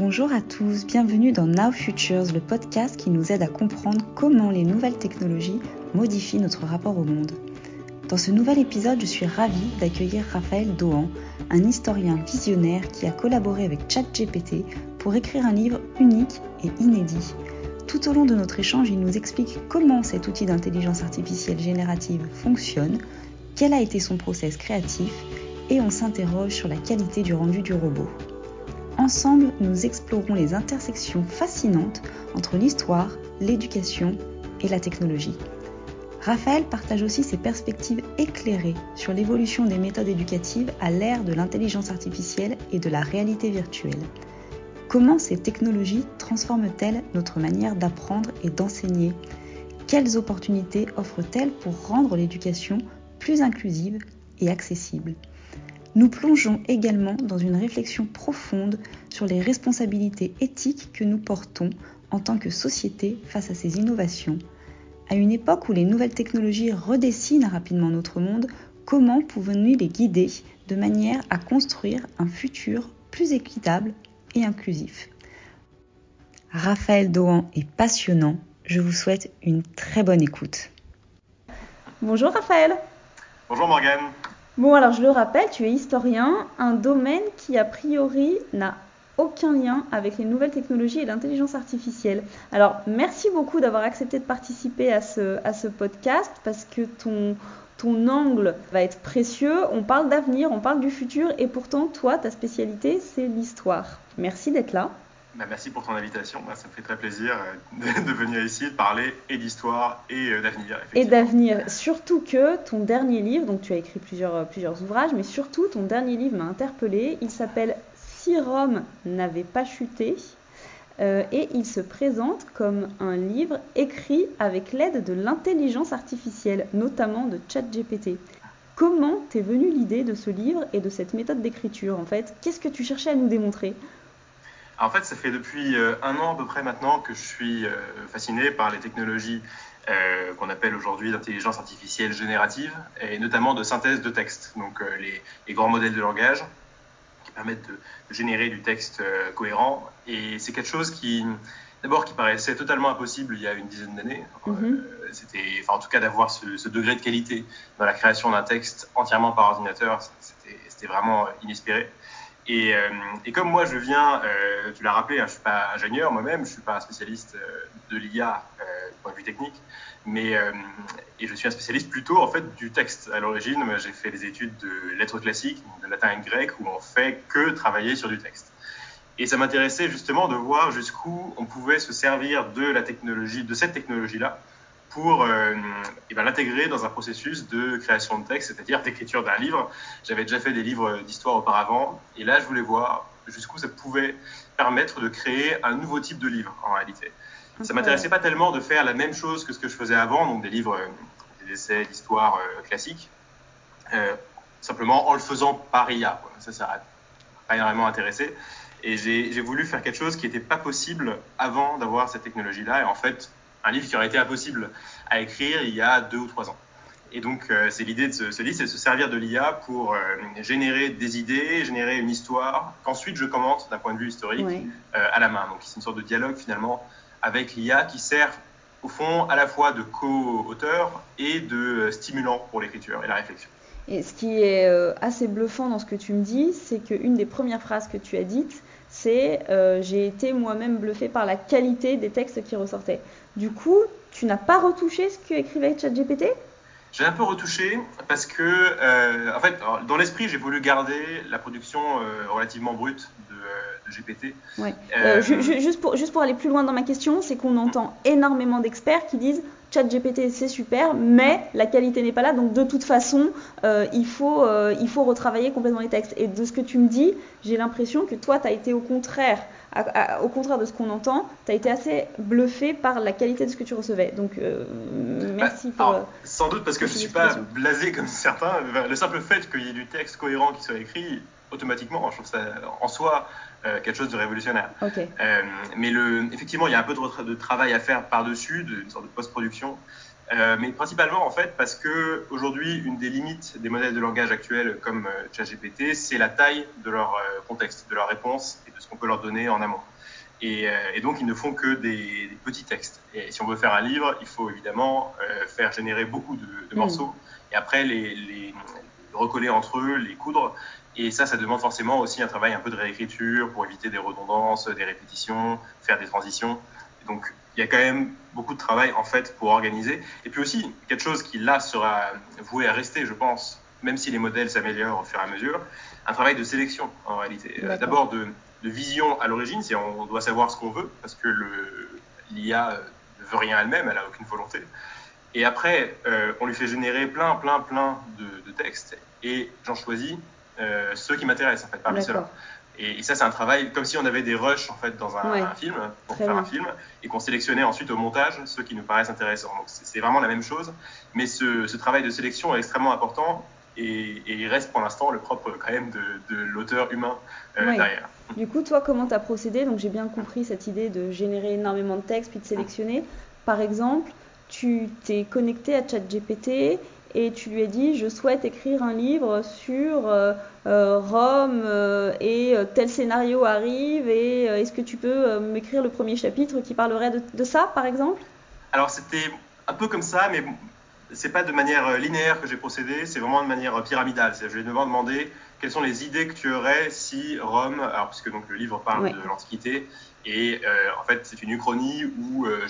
Bonjour à tous, bienvenue dans Now Futures, le podcast qui nous aide à comprendre comment les nouvelles technologies modifient notre rapport au monde. Dans ce nouvel épisode, je suis ravie d'accueillir Raphaël Dohan, un historien visionnaire qui a collaboré avec ChatGPT pour écrire un livre unique et inédit. Tout au long de notre échange, il nous explique comment cet outil d'intelligence artificielle générative fonctionne, quel a été son process créatif et on s'interroge sur la qualité du rendu du robot. Ensemble, nous explorons les intersections fascinantes entre l'histoire, l'éducation et la technologie. Raphaël partage aussi ses perspectives éclairées sur l'évolution des méthodes éducatives à l'ère de l'intelligence artificielle et de la réalité virtuelle. Comment ces technologies transforment-elles notre manière d'apprendre et d'enseigner? Quelles opportunités offrent-elles pour rendre l'éducation plus inclusive et accessible? Nous plongeons également dans une réflexion profonde sur les responsabilités éthiques que nous portons en tant que société face à ces innovations à une époque où les nouvelles technologies redessinent rapidement notre monde, comment pouvons-nous les guider de manière à construire un futur plus équitable et inclusif? Raphaël Dohan est passionnant. Je vous souhaite une très bonne écoute. Bonjour Raphaël. Bonjour Morgane. Bon alors je le rappelle, tu es historien, un domaine qui a priori n'a aucun lien avec les nouvelles technologies et l'intelligence artificielle. Alors, merci beaucoup d'avoir accepté de participer à ce, podcast parce que ton angle va être précieux. On parle d'avenir, on parle du futur et pourtant, toi, ta spécialité, c'est l'histoire. Merci d'être là. Bah, merci pour ton invitation. Bah, ça me fait très plaisir euh, de, venir ici de parler et d'histoire et euh, d'avenir. Et d'avenir. Surtout que ton dernier livre, donc tu as écrit plusieurs, euh, plusieurs ouvrages, mais surtout ton dernier livre m'a interpellé. Il s'appelle si Rome n'avait pas chuté, euh, et il se présente comme un livre écrit avec l'aide de l'intelligence artificielle, notamment de ChatGPT. Comment t'es venue l'idée de ce livre et de cette méthode d'écriture en fait? Qu'est-ce que tu cherchais à nous démontrer? En fait, ça fait depuis euh, un an à peu près maintenant que je suis euh, fasciné par les technologies qu'on appelle aujourd'hui d'intelligence artificielle générative et notamment de synthèse de texte, donc les, grands modèles de langage permettent de, générer du texte euh, cohérent. Et c'est quelque chose qui, d'abord, qui paraissait totalement impossible il y a une dizaine d'années. Mhm. Euh, c'était, enfin, en tout cas, d'avoir ce, degré de qualité dans la création d'un texte entièrement par ordinateur, c'était vraiment inespéré. Et, euh, et, comme moi, je viens, tu l'as rappelé, hein, je ne suis pas ingénieur moi-même, je ne suis pas un spécialiste de l'IA du point de vue technique, mais et je suis un spécialiste plutôt en fait du texte. À l'origine, j'ai fait des études de lettres classiques, de latin et grec, où on fait que travailler sur du texte. Et ça m'intéressait justement de voir jusqu'où on pouvait se servir de la technologie, de cette technologie-là, pour euh, eh ben, l'intégrer dans un processus de création de texte, c'est-à-dire d'écriture d'un livre. J'avais déjà fait des livres d'histoire auparavant, et là, je voulais voir jusqu'où ça pouvait permettre de créer un nouveau type de livre en réalité. Ça m'intéressait pas tellement de faire la même chose que ce que je faisais avant, donc des livres, euh, des essais d'histoire euh, classiques, euh, simplement en le faisant par IA. Ça, ça n'a pas énormément intéressé. Et j'ai voulu faire quelque chose qui n'était pas possible avant d'avoir cette technologie-là. Et en fait, un livre qui aurait été impossible à écrire il y a deux ou trois ans. Et donc, c'est l'idée de ce, livre, c'est de se servir de l'IA pour générer des idées, générer une histoire, qu'ensuite je commente d'un point de vue historique à la main. Donc, c'est une sorte de dialogue finalement avec l'IA qui sert au fond à la fois de co-auteur et de stimulant pour l'écriture et la réflexion. Et ce qui est euh, assez bluffant dans ce que tu me dis, c'est qu'une des premières phrases que tu as dites, c'est euh, j'ai été moi-même bluffé par la qualité des textes qui ressortaient. Du coup, tu n'as pas retouché ce que écrivait ChatGPT? J'ai un peu retouché parce que, euh, en fait, dans l'esprit, j'ai voulu garder la production relativement brute de, GPT. Ouais. Euh, euh, juste, pour, juste pour aller plus loin dans ma question, c'est qu'on entend énormément d'experts qui disent chat GPT c'est super, mais la qualité n'est pas là, donc de toute façon, euh, il, faut, il faut retravailler complètement les textes. Et de ce que tu me dis, j'ai l'impression que toi, tu as été au contraire, au contraire de ce qu'on entend, tu as été assez bluffé par la qualité de ce que tu recevais. Donc merci bah, pour. sans doute parce que je ne suis pas blasé comme certains. Le simple fait qu'il y ait du texte cohérent qui soit écrit, automatiquement, je trouve ça en soi euh, quelque chose de révolutionnaire. Euh, mais le, effectivement, il y a un peu de, de travail à faire par-dessus, une sorte de post-production. Euh, mais principalement, en fait, parce que aujourd'hui, une des limites des modèles de langage actuels comme ChatGPT, c'est la taille de leur contexte, de leur réponse et de ce qu'on peut leur donner en amont. Et, donc, ils ne font que des, petits textes. Et si on veut faire un livre, il faut évidemment faire générer beaucoup de, mm. morceaux et après les, les, recoller entre eux, les coudre. Et ça, ça demande forcément aussi un travail un peu de réécriture pour éviter des redondances, des répétitions, faire des transitions. donc, il y a quand même beaucoup de travail en fait pour organiser. Et puis aussi, quelque chose qui là sera voué à rester, je pense, même si les modèles s'améliorent au fur et à mesure, un travail de sélection en réalité. Euh, d'abord de, vision à l'origine, c'est on doit savoir ce qu'on veut, parce que l'IA ne veut rien elle-même, elle n'a aucune volonté. Et après, euh, on lui fait générer plein, plein, plein de, textes, et j'en choisis euh, ceux qui m'intéressent en fait, parmi ceux-là. Et, ça, c'est un travail comme si on avait des rushs en fait dans un, film pour faire un film et qu'on sélectionnait ensuite au montage ceux qui nous paraissent intéressants. Donc c'est vraiment la même chose, mais ce, travail de sélection est extrêmement important et, il reste pour l'instant le propre quand même de, l'auteur humain euh, derrière. Du coup, toi, comment tu as procédé? Donc j'ai bien compris cette idée de générer énormément de textes puis de sélectionner. Par exemple, tu t'es connecté à ChatGPT et tu lui as dit je souhaite écrire un livre sur euh, euh, Rome euh, et tel scénario arrive et est-ce que tu peux m'écrire le premier chapitre qui parlerait de, ça par exemple? Alors c'était un peu comme ça mais c'est pas de manière linéaire que j'ai procédé, c'est vraiment de manière pyramidale. Je vais devoir demander quelles sont les idées que tu aurais si Rome, alors puisque donc le livre parle de l'Antiquité, et euh, en fait, c'est une uchronie où euh,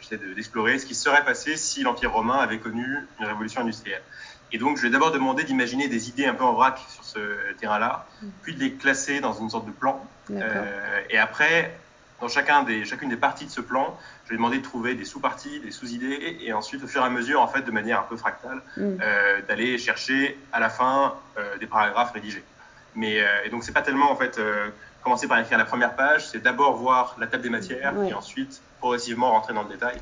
j'essaie d'explorer ce qui serait passé si l'Empire romain avait connu une révolution industrielle. Et donc, je vais d'abord demander d'imaginer des idées un peu en vrac sur ce terrain-là, mm. puis de les classer dans une sorte de plan. Euh, et après, dans chacun des, chacune des parties de ce plan, je vais demander de trouver des sous-parties, des sous-idées, et ensuite, au fur et à mesure, en fait, de manière un peu fractale, mm. d'aller chercher à la fin des paragraphes rédigés. Mais et donc, c'est pas tellement en fait commencer par écrire la première page, c'est d'abord voir la table des matières et ensuite progressivement rentrer dans le détail.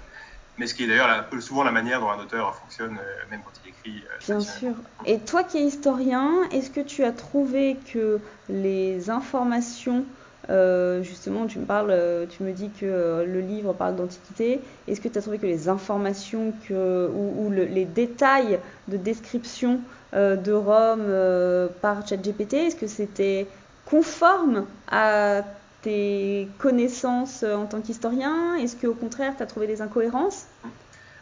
Mais ce qui est d'ailleurs souvent la manière dont un auteur fonctionne, euh, même quand il écrit. Euh, Bien sûr. Et toi qui es historien, est-ce que tu as trouvé que les informations, euh, justement, tu me parles, tu me dis que le livre parle d'antiquité. Est-ce que tu as trouvé que les informations que, ou, les détails de description de Rome par ChatGPT, est-ce que c'était conforme à tes connaissances en tant qu'historien? Est-ce qu'au contraire, tu as trouvé des incohérences?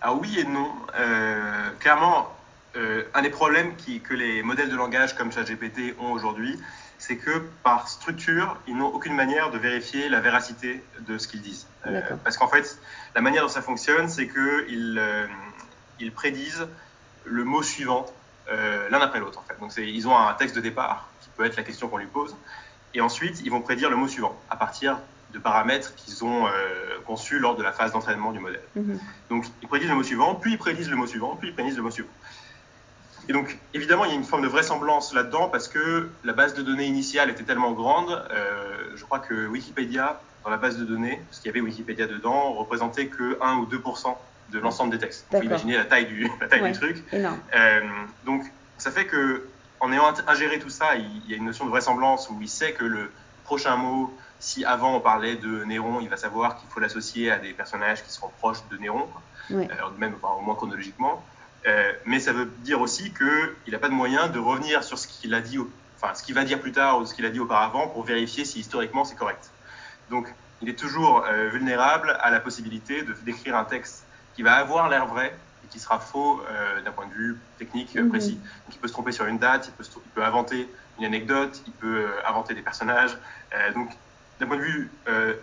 Alors oui et non. Euh, clairement, euh, un des problèmes qui, que les modèles de langage comme ChatGPT ont aujourd'hui, c'est que par structure, ils n'ont aucune manière de vérifier la véracité de ce qu'ils disent. Euh, parce qu'en fait, la manière dont ça fonctionne, c'est qu'ils ils prédisent le mot suivant l'un après l'autre. En fait. Donc ils ont un texte de départ peut être la question qu'on lui pose. Et ensuite, ils vont prédire le mot suivant à partir de paramètres qu'ils ont euh, conçus lors de la phase d'entraînement du modèle. Mhm. Donc, ils prédisent le mot suivant, puis ils prédisent le mot suivant, puis ils prédisent le mot suivant. Et donc, évidemment, il y a une forme de vraisemblance là-dedans parce que la base de données initiale était tellement grande. Euh, je crois que Wikipédia, dans la base de données, ce qu'il y avait Wikipédia dedans, représentait que 1 ou 2 de l'ensemble des textes. Vous imaginez la taille du, la taille du truc. Euh, donc, ça fait que en ayant ingéré tout ça, il, y a une notion de vraisemblance où il sait que le prochain mot, si avant on parlait de Néron, il va savoir qu'il faut l'associer à des personnages qui seront proches de Néron, euh, même au moins chronologiquement. Euh, mais ça veut dire aussi qu'il n'a pas de moyen de revenir sur ce qu'il a dit, enfin ce qu'il va dire plus tard ou ce qu'il a dit auparavant pour vérifier si historiquement c'est correct. Donc il est toujours euh, vulnérable à la possibilité de d'écrire un texte qui va avoir l'air vrai, qui sera faux euh, d'un point de vue technique mhm. précis. Donc il peut se tromper sur une date, il peut, il peut inventer une anecdote, il peut euh, inventer des personnages. Euh, donc d'un point de vue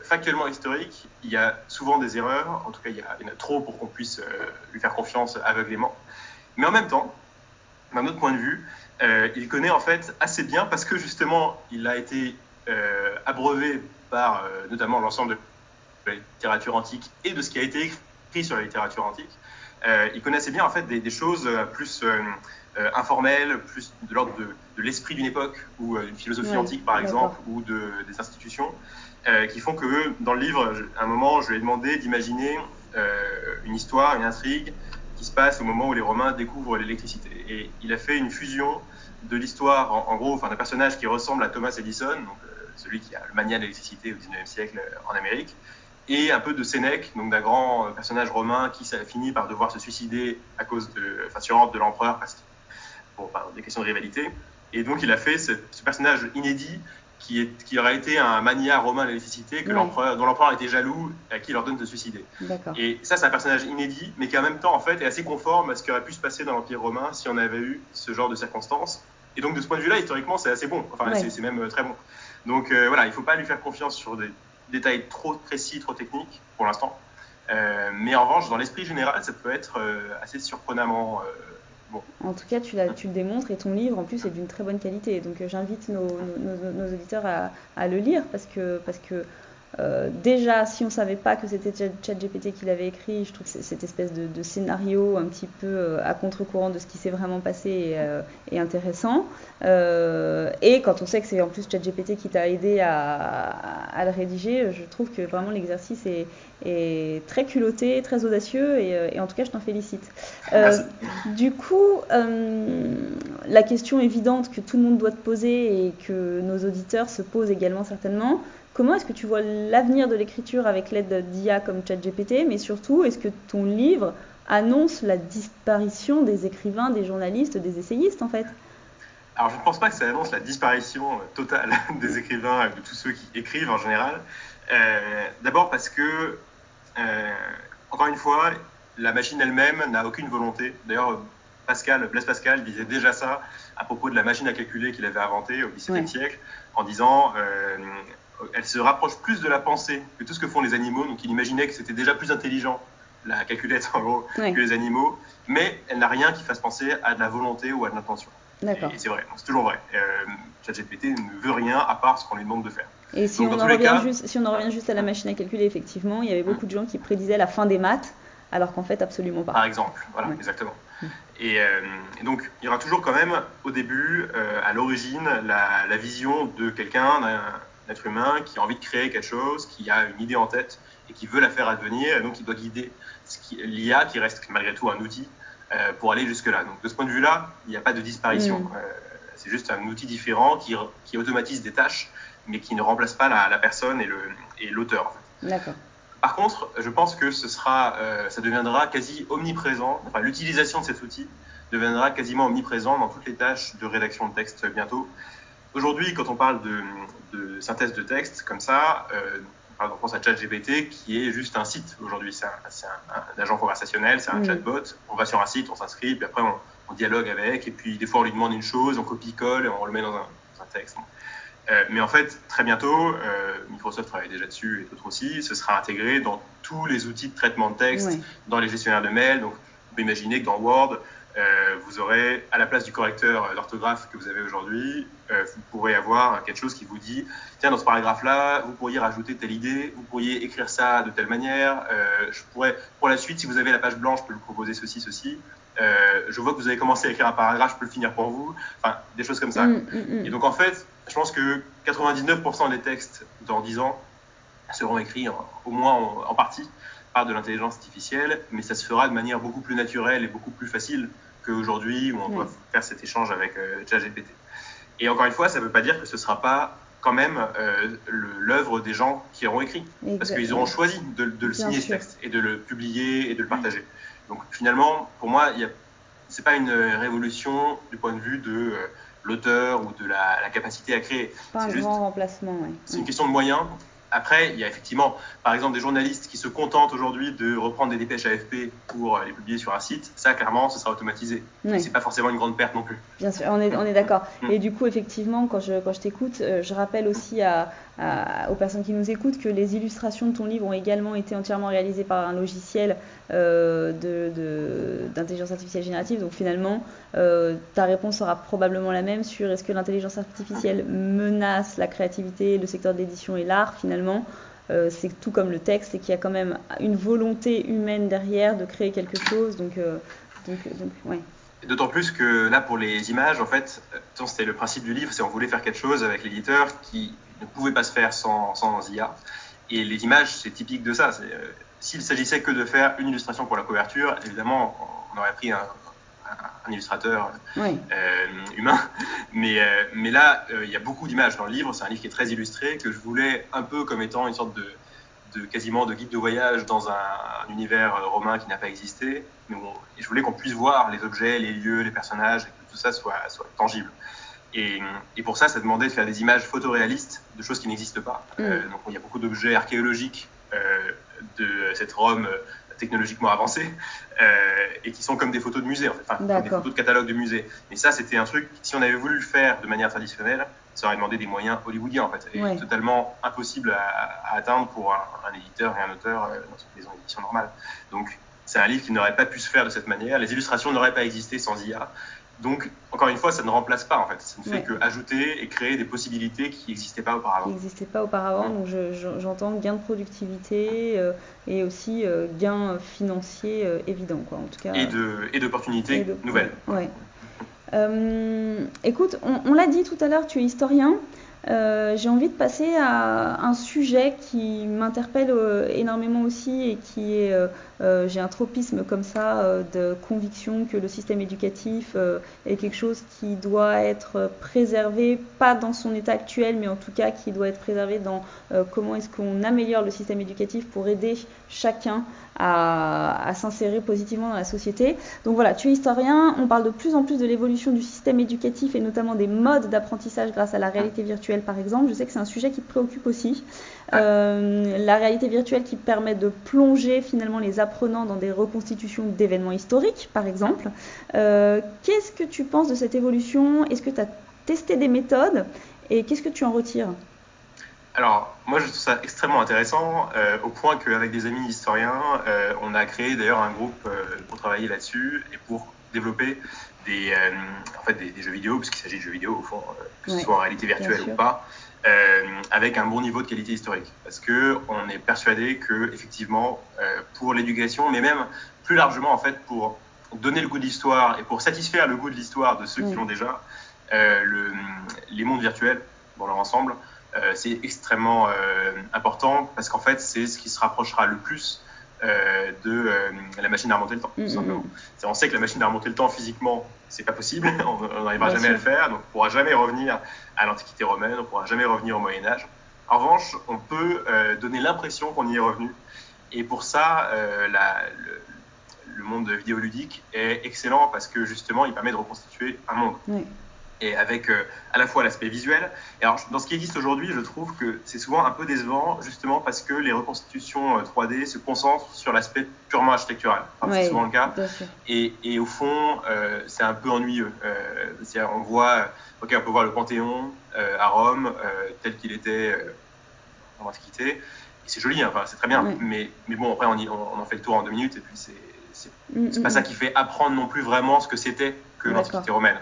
factuellement historique, il y a souvent des erreurs, en tout cas il y, en a trop pour qu'on puisse lui faire confiance aveuglément. Mais en même temps, d'un autre point de vue, il connaît en fait assez bien parce que justement il a été abreuvé par notamment l'ensemble de la littérature antique et de ce qui a été écrit sur la littérature antique. Euh, il connaissait bien en fait des, choses euh, plus euh, informelles, plus de l'ordre de, l'esprit d'une époque ou d'une philosophie antique par exemple, ou de, des institutions, qui font que dans le livre, à un moment, je lui ai demandé d'imaginer une histoire, une intrigue qui se passe au moment où les Romains découvrent l'électricité. Et il a fait une fusion de l'histoire, en, gros, enfin, d'un personnage qui ressemble à Thomas Edison, donc, celui qui a le mania de l'électricité au 19e siècle en Amérique, et un peu de Sénèque, donc d'un grand euh, personnage romain qui finit par devoir se suicider à cause de, enfin, sur ordre de l'empereur parce que, bon, par des questions de rivalité. Et donc il a fait ce, personnage inédit qui, est, qui aurait été un mania romain de l'électricité, que Ouais. l'empereur, dont l'empereur était jaloux et à qui il ordonne de se suicider. Et ça, c'est un personnage inédit, mais qui en même temps, en fait, est assez conforme à ce qui aurait pu se passer dans l'Empire romain si on avait eu ce genre de circonstances. Et donc, de ce point de vue-là, historiquement, c'est assez bon. Enfin, Ouais. c'est- c'est même euh, très bon. Donc, euh, voilà, il ne faut pas lui faire confiance sur des détails trop précis, trop techniques, pour l'instant. Euh, mais en revanche, dans l'esprit général, ça peut être euh, assez surprenamment euh, bon. En tout cas, tu, le démontres et ton livre en plus est d'une très bonne qualité. Donc j'invite nos, auditeurs à, le lire parce que euh, déjà, si on ne savait pas que c'était Chat- ChatGPT qui l'avait écrit, je trouve que cette espèce de, de scénario un petit peu euh, à contre-courant de ce qui s'est vraiment passé est, euh, est intéressant. Euh, et quand on sait que c'est en plus ChatGPT qui t'a aidé à, à le rédiger, je trouve que vraiment l'exercice est, est très culotté, très audacieux et, et en tout cas, je t'en félicite. Merci. du coup, la question évidente que tout le monde doit te poser et que nos auditeurs se posent également certainement, comment est-ce que tu vois l'avenir de l'écriture avec l'aide d'IA comme ChatGPT, mais surtout, est-ce que ton livre annonce la disparition des écrivains, des journalistes, des essayistes en fait? Alors, je ne pense pas que ça annonce la disparition euh, totale des écrivains et de tous ceux qui écrivent en général. Euh, D'abord parce que, euh, encore une fois, la machine elle-même n'a aucune volonté. D'ailleurs, Pascal, Blaise Pascal disait déjà ça à propos de la machine à calculer qu'il avait inventée au XVIIe Ouais. siècle, en disant euh, elle se rapproche plus de la pensée que tout ce que font les animaux. Donc, il imaginait que c'était déjà plus intelligent, la calculette en gros, que les animaux, mais elle n'a rien qui fasse penser à de la volonté ou à de l'intention. D'accord. Et c'est vrai, c'est toujours vrai. Euh, ChatGPT ne veut rien à part ce qu'on lui demande de faire. Et si Donc, on, en revient cas- juste, si on en revient juste à la machine à calculer, effectivement, il y avait beaucoup de gens qui prédisaient la fin des maths, alors qu'en fait, absolument pas. Par exemple, voilà, Ouais. exactement. Mm. Et, euh, et donc, il y aura toujours quand même, au début, euh, à l'origine, la, la vision de quelqu'un, d'un être humain, qui a envie de créer quelque chose, qui a une idée en tête et qui veut la faire advenir, et donc il doit guider l'IA, qui reste malgré tout un outil, euh, pour aller jusque-là. Donc, de ce point de vue-là, il n'y a pas de disparition. Mm. Euh, c'est juste un outil différent qui, qui automatise des tâches, mais qui ne remplace pas la, la personne et l'auteur. en fait. D'accord. Par contre, je pense que ce sera, euh, ça deviendra quasi omniprésent. Enfin, l'utilisation de cet outil deviendra quasiment omniprésent dans toutes les tâches de rédaction de texte bientôt. Aujourd'hui, quand on parle de, de synthèse de texte comme ça, euh, par exemple, on pense à ChatGPT qui est juste un site aujourd'hui. C'est un, c'est un- un agent conversationnel, c'est un Mm. chatbot. On va sur un site, on s'inscrit, puis après on, on dialogue avec, et puis des fois on lui demande une chose, on copie-colle et on le met dans un, dans un texte. Euh, mais en fait, très bientôt, euh, Microsoft travaille déjà dessus et d'autres aussi, ce sera intégré dans tous les outils de traitement de texte, dans les gestionnaires de mails. Donc, on peut imaginer que dans Word, euh, vous aurez, à la place du correcteur d'orthographe que vous avez aujourd'hui, euh, vous pourrez avoir quelque chose qui vous dit tiens, dans ce paragraphe-là, vous pourriez rajouter telle idée, vous pourriez écrire ça de telle manière. euh, je pourrais, pour la suite, si vous avez la page blanche, je peux vous proposer ceci, ceci. Euh, je vois que vous avez commencé à écrire un paragraphe, je peux le finir pour vous. Enfin, des choses comme ça. Mm, mm, mm. Et donc en fait, je pense que 99% des textes dans 10 ans seront écrits en- au moins en, en partie par de l'intelligence artificielle, mais ça se fera de manière beaucoup plus naturelle et beaucoup plus facile qu'aujourd'hui où on doit faire cet échange avec euh, ChatGPT. Et encore une fois, ça ne veut pas dire que ce ne sera pas quand même euh, l'œuvre des gens qui auront écrit, parce qu'ils auront choisi de, de le Bien signer ce texte et de le publier et de le partager. Donc finalement, pour moi, a c'est pas une révolution du point de vue de euh, l'auteur ou de la, la capacité à créer. Pas un juste- grand remplacement, ouais. C'est une question de moyens. Après, il y a effectivement, par exemple, des journalistes qui se contentent aujourd'hui de reprendre des dépêches AFP pour euh, les publier sur un site. Ça, clairement, ce sera automatisé. Ouais. C'est pas forcément une grande perte non plus. Bien sûr, on est, on est d'accord. Mm. Et du coup, effectivement, quand je, quand je t'écoute, euh, je rappelle aussi à, aux personnes qui nous écoutent que les illustrations de ton livre ont également été entièrement réalisées par un logiciel euh, d'intelligence artificielle générative. Donc finalement, euh, ta réponse sera probablement la même sur est-ce que l'intelligence artificielle menace la créativité, le secteur de l'édition et l'art finalement. Euh, c'est tout comme le texte et qu'il y a quand même une volonté humaine derrière de créer quelque chose. Donc, donc, ouais. D'autant plus que là, pour les images, en fait, c'était le principe du livre, c'est on voulait faire quelque chose avec l'éditeur qui ne pouvait pas se faire sans, sans IA. Et les images, c'est typique de ça. C'est, euh, S'il s'agissait que de faire une illustration pour la couverture, évidemment, on aurait pris un, illustrateur euh, humain. Mais, euh, mais là, euh, il y a beaucoup d'images dans le livre. C'est un livre qui est très illustré, que je voulais un peu comme étant une sorte de, de quasiment de guide de voyage dans un, un univers romain qui n'a pas existé. Mais et je voulais qu'on puisse voir les objets, les lieux, les personnages, et que tout ça soit, soit tangible. Et, pour ça, ça demandait de faire des images photoréalistes de choses qui n'existent pas. Mm. donc il y a beaucoup d'objets archéologiques de cette Rome technologiquement avancée et qui sont comme des photos de musée, en fait, enfin, des photos de catalogue de musée. Mais ça, c'était un truc, si on avait voulu le faire de manière traditionnelle, ça aurait demandé des moyens hollywoodiens en fait, et totalement impossible à, atteindre pour un, éditeur et un auteur euh, dans une maison d'édition normale. Donc c'est un livre qui n'aurait pas pu se faire de cette manière, les illustrations n'auraient pas existé sans IA. Donc, encore une fois, ça ne remplace pas en fait. Ça ne fait que ajouter et créer des possibilités qui n'existaient pas auparavant. Qui n'existaient pas auparavant. Donc, j'entends gain de productivité euh, et aussi euh, gain financier évident, quoi. En tout cas. Et d'opportunités nouvelles. Ouais. Euh, écoute, on, l'a dit tout à l'heure, tu es historien. Euh, j'ai envie de passer à un sujet qui m'interpelle euh, énormément aussi et qui est, j'ai un tropisme comme ça de conviction que le système éducatif est quelque chose qui doit être préservé, pas dans son état actuel, mais en tout cas qui doit être préservé dans comment est-ce qu'on améliore le système éducatif pour aider chacun à, s'insérer positivement dans la société. Donc voilà, tu es historien, on parle de plus en plus de l'évolution du système éducatif et notamment des modes d'apprentissage grâce à la réalité virtuelle par exemple. Je sais que c'est un sujet qui te préoccupe aussi. Euh, la réalité virtuelle qui permet de plonger finalement les apprenants dans des reconstitutions d'événements historiques par exemple. Euh, qu'est-ce que tu penses de cette évolution? Est-ce que tu as testé des méthodes? Et qu'est-ce que tu en retires? Alors, moi, je trouve ça extrêmement intéressant, euh, au point qu'avec des amis historiens, on a créé d'ailleurs un groupe pour travailler là-dessus et pour développer des, en fait, des, jeux vidéo, puisqu'il s'agit de jeux vidéo au fond, que ce soit en réalité virtuelle ou pas, avec un bon niveau de qualité historique. Parce que on est persuadé que, effectivement, pour l'éducation, mais même plus largement, en fait, pour donner le goût de l'histoire et pour satisfaire le goût de l'histoire de ceux qui l'ont déjà, le, les mondes virtuels, dans leur ensemble, euh, c'est extrêmement euh, important parce qu'en fait, c'est ce qui se rapprochera le plus euh, de la machine à remonter le temps, tout simplement. On sait que la machine à remonter le temps physiquement, c'est pas possible, on n'arrivera jamais à le faire, donc on pourra jamais revenir à l'Antiquité romaine, on pourra jamais revenir au Moyen Âge. En revanche, on peut donner l'impression qu'on y est revenu, et pour ça, la, le, le, monde vidéoludique est excellent parce que justement, il permet de reconstituer un monde et avec euh, à la fois l'aspect visuel. Et alors, dans ce qui existe aujourd'hui, je trouve que c'est souvent un peu décevant, justement parce que les reconstitutions 3D euh, se concentrent sur l'aspect purement architectural. c'est souvent le cas. Et, et, au fond, euh, c'est un peu ennuyeux. On voit, ok, on peut voir le Panthéon à Rome tel qu'il était en Antiquité. Et c'est joli, hein, enfin, c'est très bien. Mais, mais bon, après, on, on, en fait le tour en deux minutes et puis c'est c'est pas ça qui fait apprendre non plus vraiment ce que c'était que l'Antiquité romaine.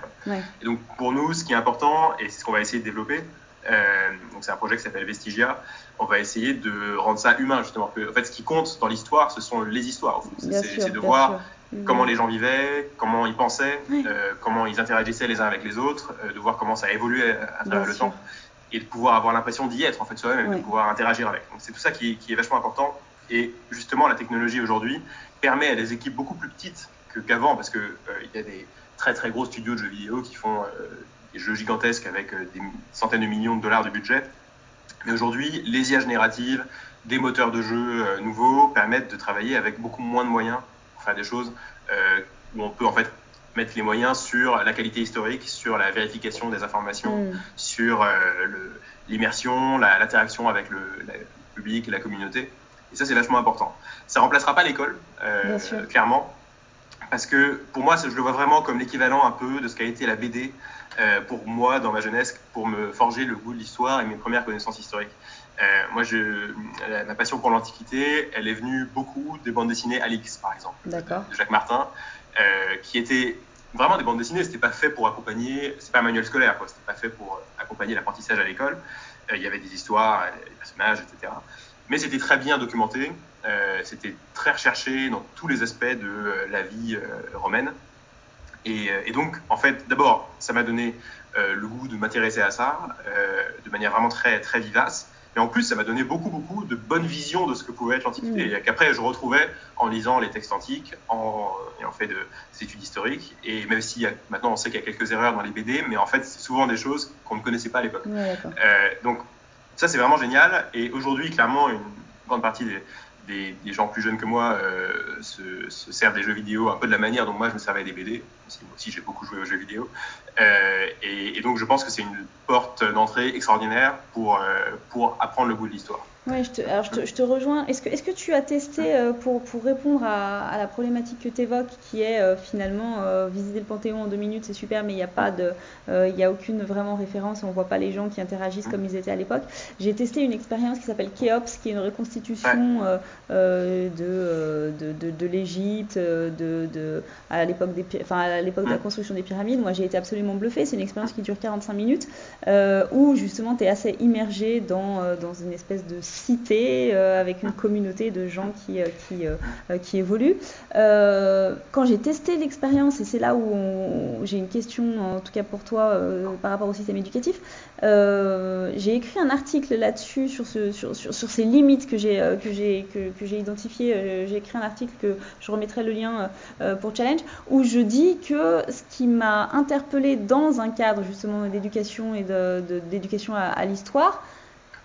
Et donc pour nous, ce qui est important, et c'est ce qu'on va essayer de développer, euh, donc c'est un projet qui s'appelle Vestigia, on va essayer de rendre ça humain justement. en fait, ce qui compte dans l'histoire, ce sont les histoires. C'est de voir comment les gens vivaient, comment ils pensaient, euh, comment ils interagissaient les uns avec les autres, euh, de voir comment ça a évolué à, travers le temps, et de pouvoir avoir l'impression d'y être en fait soi-même, de pouvoir interagir avec. Donc c'est tout ça qui, qui est vachement important. Et justement, la technologie aujourd'hui permet à des équipes beaucoup plus petites qu'avant, parce qu'il il y a des très très gros studios de jeux vidéo qui font euh, des jeux gigantesques avec euh, des centaines de millions de dollars de budget. Mais aujourd'hui, les IA génératives, des moteurs de jeux euh, nouveaux permettent de travailler avec beaucoup moins de moyens pour faire des choses où on peut en fait mettre les moyens sur la qualité historique, sur la vérification des informations, mm. sur l'immersion, l'interaction avec le, public et la communauté. Et ça, c'est vachement important. Ça remplacera pas l'école, clairement, parce que pour moi, je le vois vraiment comme l'équivalent un peu de ce qu'a été la BD euh, pour moi dans ma jeunesse, pour me forger le goût de l'histoire et mes premières connaissances historiques. Euh, moi, je, ma passion pour l'Antiquité, elle est venue beaucoup des bandes dessinées Alix, par exemple, de, Jacques Martin, euh, qui étaient vraiment des bandes dessinées. C'était pas fait pour accompagner, c'est pas un manuel scolaire, quoi. C'était pas fait pour accompagner l'apprentissage à l'école. il y avait des histoires, des personnages, etc. Mais c'était très bien documenté. Euh, c'était très recherché dans tous les aspects de euh, la vie euh, romaine. Et, donc, en fait, d'abord, ça m'a donné le goût de m'intéresser à ça de manière vraiment très, très vivace. Mais en plus, ça m'a donné beaucoup, beaucoup de bonnes visions de ce que pouvait être l'Antiquité. Mm. Et qu'après, je retrouvais en lisant les textes antiques, en ayant fait de, des études historiques. Et même si maintenant on sait qu'il y a quelques erreurs dans les BD, mais en fait, c'est souvent des choses qu'on ne connaissait pas à l'époque. donc, ça, c'est vraiment génial. Et aujourd'hui, clairement, une grande partie des, des, gens plus jeunes que moi euh, se, servent des jeux vidéo un peu de la manière dont moi je me servais des BD. Moi aussi j'ai beaucoup joué aux jeux vidéo. Et, et, donc je pense que c'est une porte d'entrée extraordinaire pour, pour apprendre le goût de l'histoire. Oui, je te, alors je te, je te rejoins. Est-ce que, est que tu as testé, euh, pour, pour répondre à, à, la problématique que tu évoques, qui est euh, finalement euh, visiter le Panthéon en deux minutes, c'est super, mais il n'y a pas de, il n'y a aucune vraiment référence, on ne voit pas les gens qui interagissent comme ils étaient à l'époque. J'ai testé une expérience qui s'appelle Kéops, qui est une reconstitution de, de, de, de l'Égypte, de, de, à l'époque des, enfin, à l'époque de la construction des pyramides. Moi, j'ai été absolument bluffée. C'est une expérience qui dure 45 minutes, où justement tu es assez immergé dans, dans une espèce de cité euh, avec une communauté de gens qui, euh, qui, euh, qui évoluent. quand j'ai testé l'expérience, et c'est là où j'ai une question, en tout cas pour toi, par rapport au système éducatif, j'ai écrit un article là-dessus sur, ce, sur, sur, sur, ces limites que j'ai que j'ai que, que j'ai identifiées. J'ai écrit un article que je remettrai le lien pour Challenge où je dis que ce qui m'a interpellé dans un cadre justement d'éducation et d'éducation à, à l'histoire,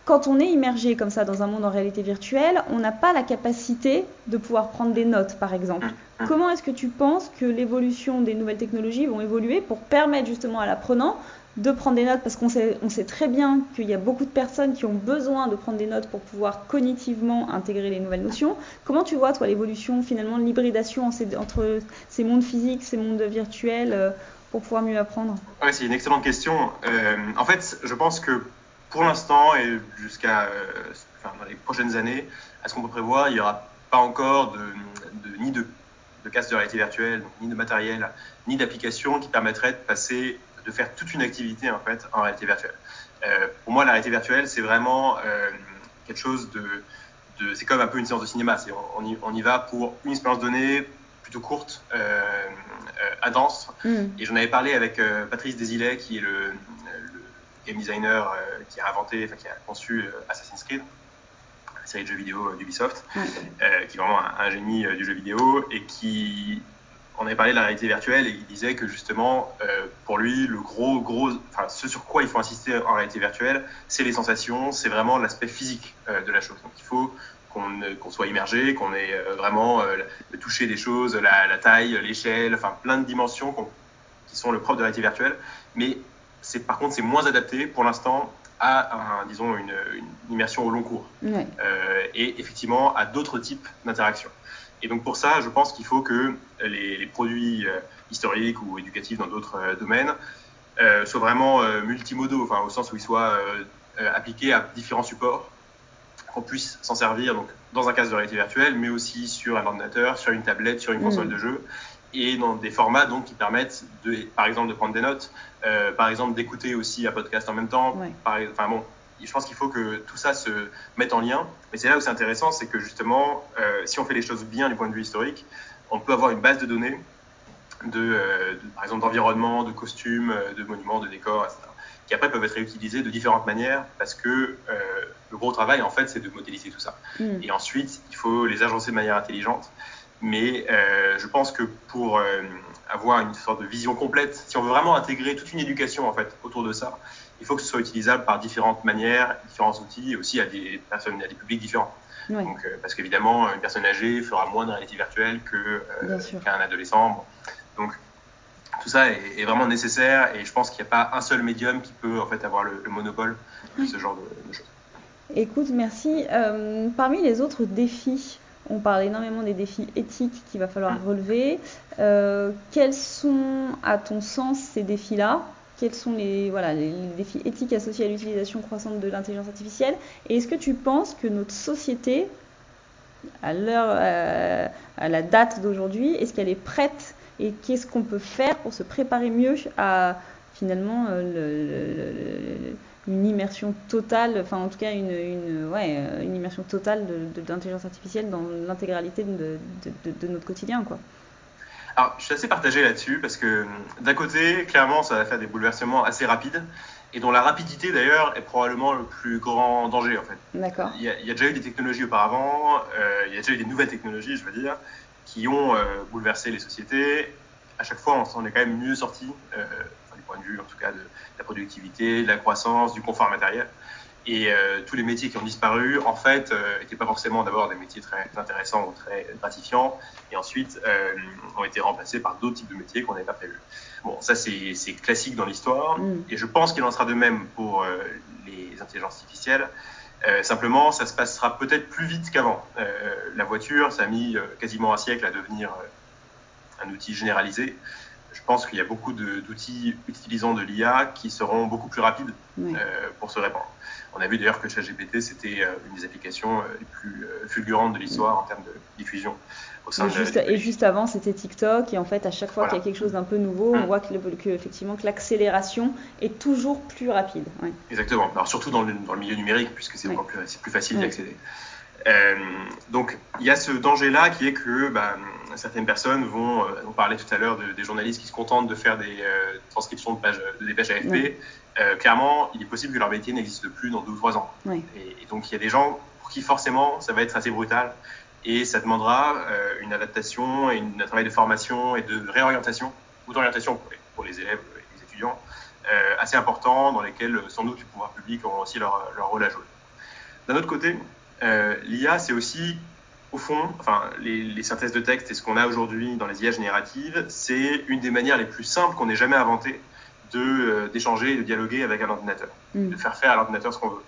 quand on est immergé comme ça dans un monde en réalité virtuelle, on n'a pas la capacité de pouvoir prendre des notes, par exemple. Mmh, mmh. Comment est-ce que tu penses que l'évolution des nouvelles technologies vont évoluer pour permettre justement à l'apprenant de prendre des notes Parce qu'on sait, on sait très bien qu'il y a beaucoup de personnes qui ont besoin de prendre des notes pour pouvoir cognitivement intégrer les nouvelles notions. Comment tu vois, toi, l'évolution, finalement, l'hybridation entre ces mondes physiques, ces mondes virtuels, euh, pour pouvoir mieux apprendre? C'est une excellente question. Euh, en fait, je pense que pour l'instant et jusqu'à euh, les prochaines années, à ce qu'on peut prévoir, il n'y aura pas encore de, de ni de, de casque de réalité virtuelle, ni de matériel, ni d'application qui permettrait de passer, de faire toute une activité en fait en réalité virtuelle. Euh, pour moi, la réalité virtuelle, c'est vraiment euh, quelque chose de, de c'est comme un peu une séance de cinéma. On, on, y, on, y, va pour une expérience donnée plutôt courte, euh, euh, à dense. Mm. Et j'en avais parlé avec Patrice Desilets, qui est le, game designer qui a inventé, enfin qui a conçu Assassin's Creed, la série de jeux vidéo d'Ubisoft, qui est vraiment un, un génie du jeu vidéo et qui on avait parlé de la réalité virtuelle et il disait que justement, euh, pour lui, le gros, gros, enfin, ce sur quoi il faut insister en réalité virtuelle, c'est les sensations, c'est vraiment l'aspect physique euh, de la chose. Donc il faut qu'on qu soit immergé, qu'on ait euh, vraiment le toucher des choses, la, la taille, l'échelle, enfin plein de dimensions qu qui sont le propre de la réalité virtuelle. Mais c'est par contre c'est moins adapté pour l'instant à un, disons une, une, immersion au long cours ouais. euh, et effectivement à d'autres types d'interactions. Et donc pour ça, je pense qu'il faut que les, les produits euh, historiques ou éducatifs dans d'autres euh, domaines euh, soient vraiment multimodaux, enfin au sens où ils soient appliqués à différents supports, qu'on puisse s'en servir donc dans un casque de réalité virtuelle, mais aussi sur un ordinateur, sur une tablette, sur une console mmh. de jeu, et dans des formats donc qui permettent de, par exemple, de prendre des notes, euh, par exemple d'écouter aussi un podcast en même temps. Ouais. Par, enfin bon, je pense qu'il faut que tout ça se mette en lien. Mais c'est là où c'est intéressant, c'est que justement, euh, si on fait les choses bien du point de vue historique, on peut avoir une base de données de, euh, de par exemple, d'environnement, de costumes, de monuments, de décors, etc., qui après peuvent être réutilisés de différentes manières parce que euh, le gros travail, en fait, c'est de modéliser tout ça. Mm. Et ensuite, il faut les agencer de manière intelligente. Mais euh, je pense que pour euh, avoir une sorte de vision complète, si on veut vraiment intégrer toute une éducation en fait autour de ça, il faut que ce soit utilisable par différentes manières, différents outils, et aussi à des personnes, à des publics différents. Donc, euh, parce qu'évidemment, une personne âgée fera moins de réalité virtuelle que qu'un adolescent. Donc, tout ça est, est, vraiment nécessaire, et je pense qu'il n'y a pas un seul médium qui peut en fait avoir le, le monopole de ce genre de, de, choses. Écoute, merci. Euh, parmi les autres défis on parle énormément des défis éthiques qu'il va falloir relever. Euh, quels sont, à ton sens, ces défis-là? Quels sont les, voilà, les, les, défis éthiques associés à l'utilisation croissante de l'intelligence artificielle? Et est-ce que tu penses que notre société, à, l'heure, euh, à la date d'aujourd'hui, est-ce qu'elle est prête Et qu'est-ce qu'on peut faire pour se préparer mieux à finalement euh, le, le, le une immersion totale, enfin en tout cas une, une, ouais, une immersion totale de, de, d'intelligence artificielle dans l'intégralité de, de, de, notre quotidien. Quoi. Alors je suis assez partagé là-dessus parce que d'un côté, clairement, ça va faire des bouleversements assez rapides et dont la rapidité d'ailleurs est probablement le plus grand danger en fait. D'accord. Il, il, y a déjà eu des technologies auparavant, euh, il y a déjà eu des nouvelles technologies, je veux dire, qui ont euh, bouleversé les sociétés. À chaque fois, on s'en est quand même mieux sorti. Euh, point de vue en tout cas de, de la productivité, de la croissance, du confort matériel. Et tous les métiers qui ont disparu, en fait, n'étaient pas forcément d'abord des métiers très intéressants ou très gratifiants, et ensuite ont été remplacés par d'autres types de métiers qu'on n'avait pas prévus. Bon, ça c'est classique dans l'histoire, mm. et je pense qu'il en sera de même pour les intelligences artificielles. Euh, simplement, ça se passera peut-être plus vite qu'avant. Euh, la voiture, ça a mis euh, quasiment un siècle à devenir un outil généralisé. Je pense qu'il y a beaucoup d'outils utilisant de l'IA qui seront beaucoup plus rapides pour se répandre. On a vu d'ailleurs que ChatGPT, c'était une des applications les plus fulgurantes de l'histoire en termes de diffusion et, juste, avant, c'était TikTok. Et en fait, à chaque fois qu'il y a quelque chose d'un peu nouveau, on mm. voit que, que effectivement, que l'accélération est toujours plus rapide. Exactement. Alors, surtout dans le, dans le, milieu numérique, puisque c'est encore plus, plus facile d'y accéder. Euh, donc, il y a ce danger-là qui est que bah, certaines personnes vont, euh, on parlait tout à l'heure de, des journalistes qui se contentent de faire des euh, transcriptions de, pages, de dépêches AFP. Euh, clairement, il est possible que leur métier n'existe plus dans deux ou trois ans. Et, et, donc, il y a des gens pour qui, forcément, ça va être assez brutal et ça demandera euh, une adaptation et un travail de formation et de réorientation, ou d'orientation pour, les élèves et les étudiants, euh, assez important dans lesquels sans doute les pouvoirs publics auront aussi leur, leur rôle à jouer. D'un autre côté, euh, l'IA, c'est aussi, au fond, enfin, les, les, synthèses de texte et ce qu'on a aujourd'hui dans les IA génératives, c'est une des manières les plus simples qu'on ait jamais inventées d'échanger et de dialoguer avec un ordinateur, mm. de faire faire à l'ordinateur ce qu'on veut.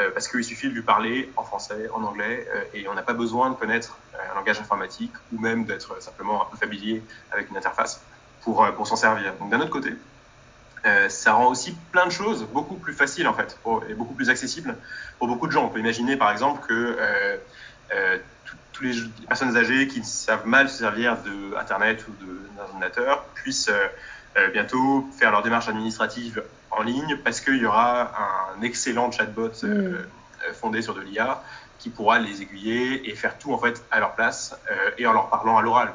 Euh, parce qu'il suffit de lui parler en français, en anglais, euh, et on n'a pas besoin de connaître euh, un langage informatique ou même d'être simplement un peu familier avec une interface pour, pour s'en servir. Donc d'un autre côté, ça rend aussi plein de choses beaucoup plus faciles en fait et beaucoup plus accessibles pour beaucoup de gens. On peut imaginer par exemple que toutes les, personnes âgées qui savent mal se servir de Internet ou d'un ordinateur puissent bientôt faire leur démarche administrative en ligne parce qu'il y aura un excellent chatbot euh, mm. euh, fondé sur de l'IA qui pourra les aiguiller et faire tout en fait à leur place euh, et en leur parlant à l'oral,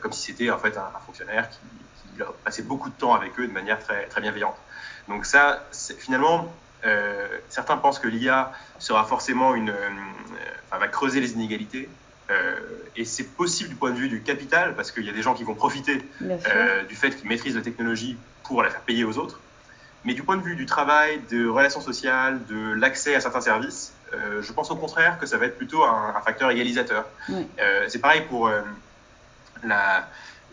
comme si c'était en fait un, fonctionnaire qui, qui, passait beaucoup de temps avec eux de manière très, très bienveillante. Donc ça, finalement, certains pensent que l'IA sera forcément une, enfin, va creuser les inégalités. et c'est possible du point de vue du capital, parce qu'il y a des gens qui vont profiter du fait qu'ils maîtrisent la technologie pour la faire payer aux autres. Mais du point de vue du travail, de relations sociales, de l'accès à certains services, euh, je pense au contraire que ça va être plutôt un, facteur égalisateur. Euh, c'est pareil pour euh,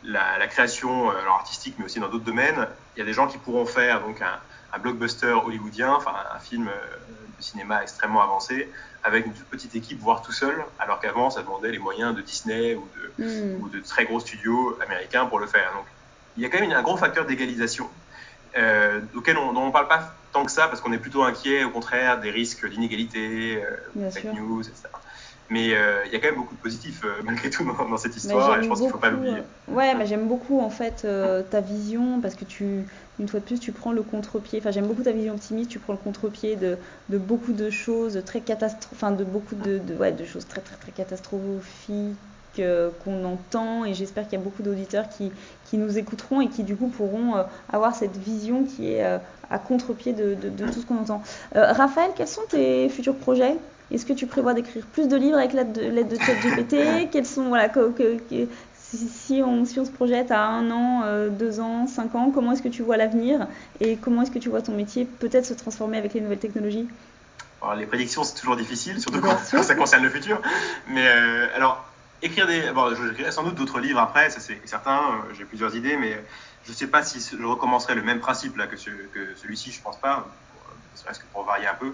la, la, création artistique, mais aussi dans d'autres domaines. Il y a des gens qui pourront faire donc un, un blockbuster hollywoodien, enfin un film de cinéma extrêmement avancé, avec une toute petite équipe, voire tout seul, alors qu'avant ça demandait les moyens de Disney ou de, mm. ou de très gros studios américains pour le faire. Donc il y a quand même un gros facteur d'égalisation euh, auquel on ne parle pas tant que ça parce qu'on est plutôt inquiet, au contraire, des risques d'inégalité, euh, fake news, etc. Mais euh, il y a quand même beaucoup de positifs euh, malgré tout dans, cette histoire et je pense qu'il ne faut pas l'oublier. ouais, mais j'aime beaucoup en fait ta vision parce que tu, une fois de plus, tu prends le contre-pied. Enfin, j'aime beaucoup ta vision optimiste. Tu prends le contre-pied de, de, beaucoup de choses très catastrophiques, enfin de beaucoup de, de, ouais, de choses très très très catastrophiques qu'on entend et j'espère qu'il y a beaucoup d'auditeurs qui, qui, nous écouteront et qui du coup pourront euh, avoir cette vision qui est euh, à contre-pied de, de, tout ce qu'on entend. Euh, Raphaël, quels sont tes futurs projets? Est-ce que tu prévois d'écrire plus de livres avec l'aide de, l'aide de ChatGPT Quels sont voilà que, que, si, on, si on se projette à un an, deux ans, cinq ans, comment est-ce que tu vois l'avenir et comment est-ce que tu vois ton métier peut-être se transformer avec les nouvelles technologies? Alors, les prédictions, c'est toujours difficile, surtout quand, ça concerne le futur. Mais alors, écrire des. Bon, j'écrirai sans doute d'autres livres après, ça c'est certain. Euh, j'ai plusieurs idées, mais je ne sais pas si je recommencerai le même principe là que, que celui-ci. Je pense pas. Serait-ce que pour varier un peu.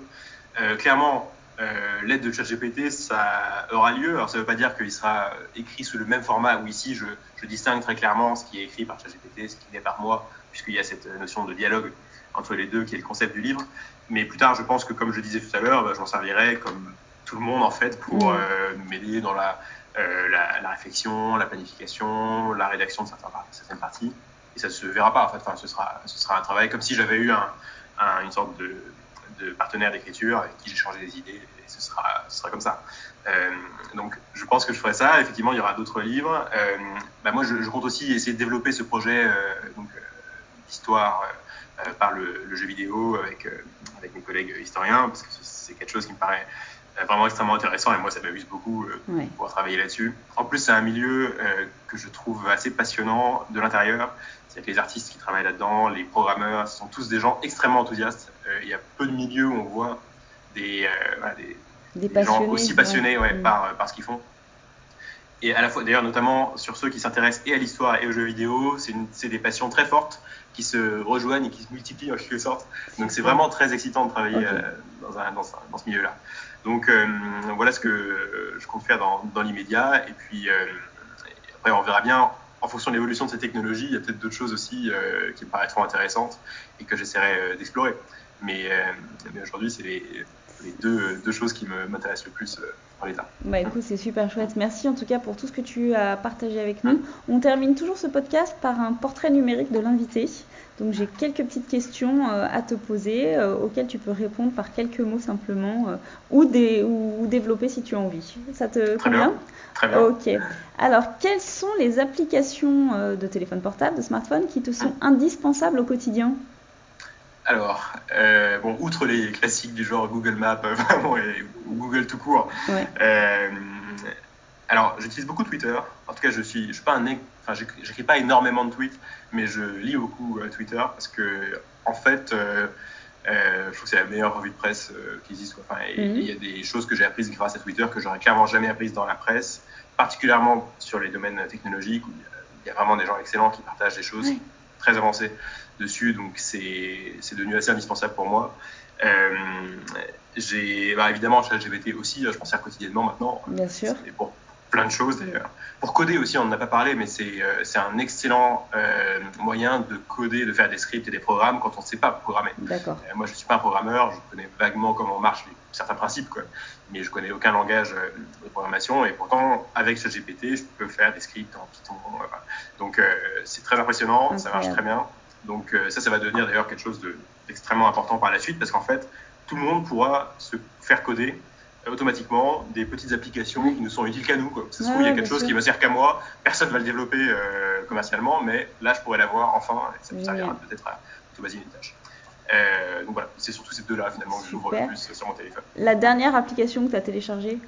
Euh, clairement, euh, l'aide de ChatGPT, ça aura lieu. Alors, ça ne veut pas dire qu'il sera écrit sous le même format où ici, je, je, distingue très clairement ce qui est écrit par ChatGPT, ce qui n'est par moi, puisqu'il y a cette notion de dialogue entre les deux qui est le concept du livre. Mais plus tard, je pense que, comme je disais tout à l'heure, bah, je m'en servirai comme tout le monde, en fait, pour m'aider dans la, euh, la, réflexion, la planification, la rédaction de certaines parties. Et ça ne se verra pas, en fait. Enfin, ce, sera, ce sera un travail comme si j'avais eu un, une sorte de, de partenaire d'écriture avec qui j'ai changé des idées. Et ce sera, ce sera comme ça. Euh, donc, je pense que je ferai ça. Effectivement, il y aura d'autres livres. Euh, bah, moi, je, compte aussi essayer de développer ce projet d'histoire par le, le, jeu vidéo avec, avec mes collègues historiens, parce que c'est quelque chose qui me paraît vraiment extrêmement intéressant et moi ça m'amuse beaucoup euh, pour travailler là-dessus. En plus c'est un milieu euh, que je trouve assez passionnant de l'intérieur. C'est les artistes qui travaillent là-dedans, les programmeurs, ce sont tous des gens extrêmement enthousiastes. Euh, il y a peu de milieux où on voit des, des, gens aussi passionnés ouais. Par, par ce qu'ils font. Et à la fois, d'ailleurs, notamment sur ceux qui s'intéressent et à l'histoire et aux jeux vidéo, c'est des passions très fortes qui se rejoignent et qui se multiplient en quelque sorte. Donc c'est vraiment très excitant de travailler euh, dans, un, dans, dans, ce milieu-là. Donc euh, voilà ce que je compte faire dans, dans l'immédiat. Et puis euh, après, on verra bien en fonction de l'évolution de ces technologies, il y a peut-être d'autres choses aussi qui me paraîtront intéressantes et que j'essaierai d'explorer. Mais, mais aujourd'hui, c'est les, les deux, deux, choses qui m'intéressent le plus en l'état. Bah écoute, c'est super chouette. Merci en tout cas pour tout ce que tu as partagé avec nous. On termine toujours ce podcast par un portrait numérique de l'invité. Donc j'ai quelques petites questions euh, à te poser euh, auxquelles tu peux répondre par quelques mots simplement euh, ou, développer si tu as envie. Ça te Très convient Très bien. Ok. Alors quelles sont les applications de téléphone portable, de smartphone qui te sont indispensables au quotidien? Alors, euh, bon, outre les classiques du genre Google Maps, vraiment, et Google tout court. Euh, alors, j'utilise beaucoup Twitter. En tout cas, je suis, je suis pas un, enfin, j'écris pas énormément de tweets, mais je lis beaucoup euh, Twitter parce que, en fait, je trouve que c'est la meilleure revue de presse qui existe. Enfin, mhm. il y a des choses que j'ai apprises grâce à Twitter que j'aurais clairement jamais apprises dans la presse, particulièrement sur les domaines technologiques où il y a vraiment des gens excellents qui partagent des choses très avancées dessus, donc c'est devenu assez indispensable pour moi. Euh, j'ai bah, évidemment ChatGPT aussi, je pense à quotidiennement maintenant. Bien sûr. Pour plein de choses d'ailleurs. Pour coder aussi, on n'en a pas parlé, mais c'est euh, un excellent euh, moyen de coder, de faire des scripts et des programmes quand on ne sait pas programmer. D'accord. Euh, moi, je ne suis pas un programmeur, je connais vaguement comment marchent certains principes, quoi, mais je connais aucun langage euh, de programmation et pourtant, avec ChatGPT, je peux faire des scripts en Python. Donc, c'est très impressionnant, ça marche très bien. Donc euh, ça, ça va devenir d'ailleurs quelque chose d'extrêmement important par la suite parce qu'en fait, tout le monde pourra se faire coder euh, automatiquement des petites applications qui ne sont utiles qu'à nous. Quoi. Ça se trouve, il y a quelque chose qui me sert qu'à moi, personne ne va le développer euh, commercialement, mais là, je pourrais l'avoir enfin, et ça me servira peut-être à automatiser une tâche. Euh, donc voilà, c'est surtout ces deux-là finalement que j'ouvre le plus sur mon téléphone. La dernière application que tu as téléchargée?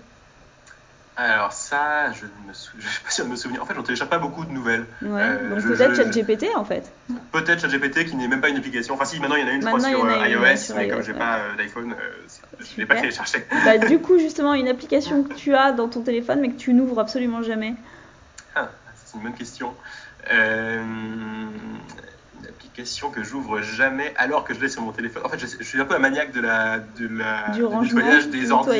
Alors ça, je ne me suis pas sûr de me souvenir. En fait, j'en télécharge pas beaucoup de nouvelles. Ouais, euh, donc peut-être ChatGPT en fait. Peut-être ChatGPT qui n'est même pas une application. Enfin si, maintenant il y en a une, je crois, sur euh, iOS, mais comme j'ai pas euh, d'iPhone, je l'ai pas téléchargé. Bah, du coup, justement, une application que tu as dans ton téléphone mais que tu n'ouvres absolument jamais. Ah, c'est une bonne question. Application que j'ouvre jamais alors que je l'ai sur mon téléphone. En fait, je, suis un peu un maniaque de la, de la du, nettoyage des ordi.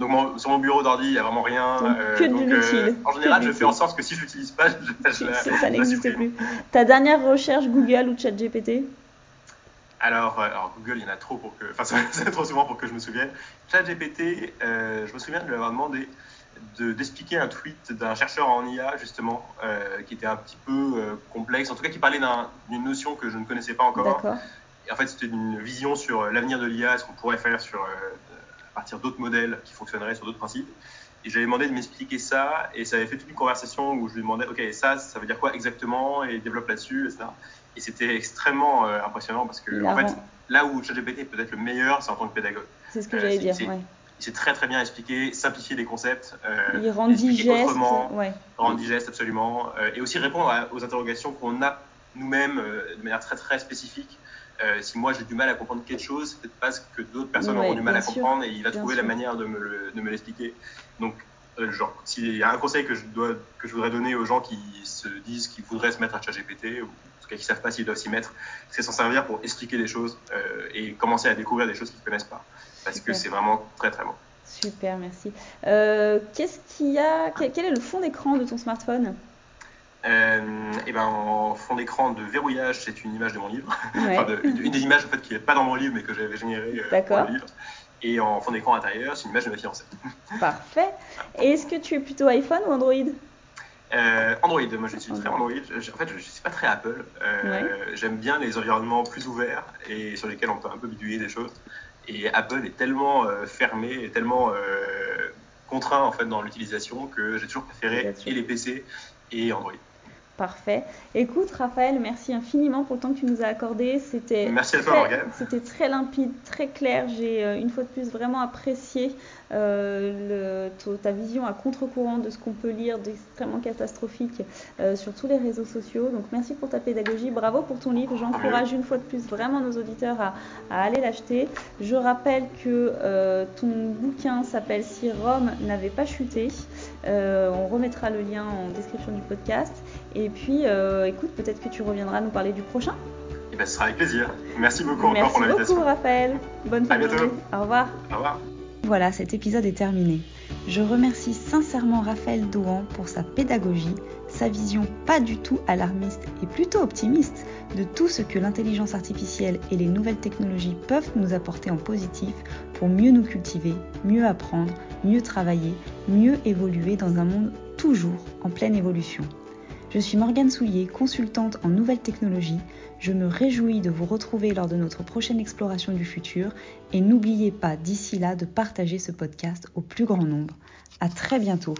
Donc sur mon bureau d'ordi, il n'y a vraiment rien. Donc, euh, que de euh, en général, je fais en sorte que si je l'utilise pas, je, je, ça n'existe plus. Ta dernière recherche Google ou ChatGPT? Alors, euh, alors, Google, il y en a trop pour que, enfin, c'est trop souvent pour que je me souvienne. ChatGPT, euh, je me souviens de lui avoir demandé d'expliquer un tweet d'un chercheur en IA, justement, euh, qui était un petit peu euh, complexe, en tout cas qui parlait d'une notion que je ne connaissais pas encore. Et en fait, c'était une vision sur euh, l'avenir de l'IA, ce qu'on pourrait faire sur, à partir d'autres modèles qui fonctionneraient sur d'autres principes. Et j'avais demandé de m'expliquer ça, et ça avait fait toute une conversation où je lui demandais, OK, ça, ça veut dire quoi exactement, et développe là-dessus, etc. Et c'était extrêmement impressionnant parce que, en fait, là où ChatGPT est peut-être le meilleur, c'est en tant que pédagogue. C'est ce que j'allais dire, ouais il sait très très bien expliquer, simplifier les concepts, euh, il rend digeste, ouais. digeste absolument, euh, et aussi répondre aux interrogations qu'on a nous-mêmes euh, de manière très très spécifique. Euh, si moi j'ai du mal à comprendre quelque chose, c'est peut-être parce que d'autres personnes ouais, auront du mal à sûr, comprendre et il va trouver sûr. la manière de me l'expliquer. Donc, genre, s'il y a un conseil que je, dois, que je voudrais donner aux gens qui se disent qu'ils voudraient se mettre à ChatGPT, ou en tout cas qui ne savent pas s'ils doivent s'y mettre, c'est s'en servir pour expliquer des choses et commencer à découvrir des choses qu'ils ne connaissent pas parce que c'est vraiment très très bon. Super, merci. Euh, Qu'est-ce qu'il y a quel, est le fond d'écran de ton smartphone? Euh, et ben, en fond d'écran de verrouillage, c'est une image de mon livre. Ouais. enfin, de, une, une, des images en fait, qui n'est pas dans mon livre, mais que j'avais générée euh, pour le livre. Et en fond d'écran intérieur, c'est une image de ma fiancée. Parfait. Et est-ce que tu es plutôt iPhone ou Android? Euh, Android, moi je suis très Android. Je, en fait, je ne suis pas très Apple. Euh, ouais. J'aime bien les environnements plus ouverts et sur lesquels on peut un peu bidouiller des choses. Et Apple est tellement euh, fermé et tellement euh, contraint en fait dans l'utilisation que j'ai toujours préféré et les PC et Android. Parfait. Écoute, Raphaël, merci infiniment pour le temps que tu nous as accordé. C'était merci à toi, C'était très limpide, très clair. J'ai euh, une fois de plus vraiment apprécié euh, le, ta vision à contre-courant de ce qu'on peut lire d'extrêmement catastrophique euh, sur tous les réseaux sociaux. Donc merci pour ta pédagogie. Bravo pour ton livre. J'encourage une fois de plus vraiment nos auditeurs à, à aller l'acheter. Je rappelle que ton bouquin s'appelle Si Rome n'avait pas chuté. on remettra le lien en description du podcast. Et puis, euh, écoute, peut-être que tu reviendras nous parler du prochain. Eh ben, ce sera avec plaisir. Merci beaucoup encore pour l'invitation. Merci beaucoup, Raphaël. Bonne fin de journée. Au revoir. Au revoir. Voilà, cet épisode est terminé. Je remercie sincèrement Raphaël Dohan pour sa pédagogie, sa vision pas du tout alarmiste et plutôt optimiste de tout ce que l'intelligence artificielle et les nouvelles technologies peuvent nous apporter en positif pour mieux nous cultiver, mieux apprendre, mieux travailler, mieux évoluer dans un monde toujours en pleine évolution. Je suis Morgane Soulier, consultante en nouvelles technologies. Je me réjouis de vous retrouver lors de notre prochaine exploration du futur et n'oubliez pas d'ici là de partager ce podcast au plus grand nombre. À très bientôt.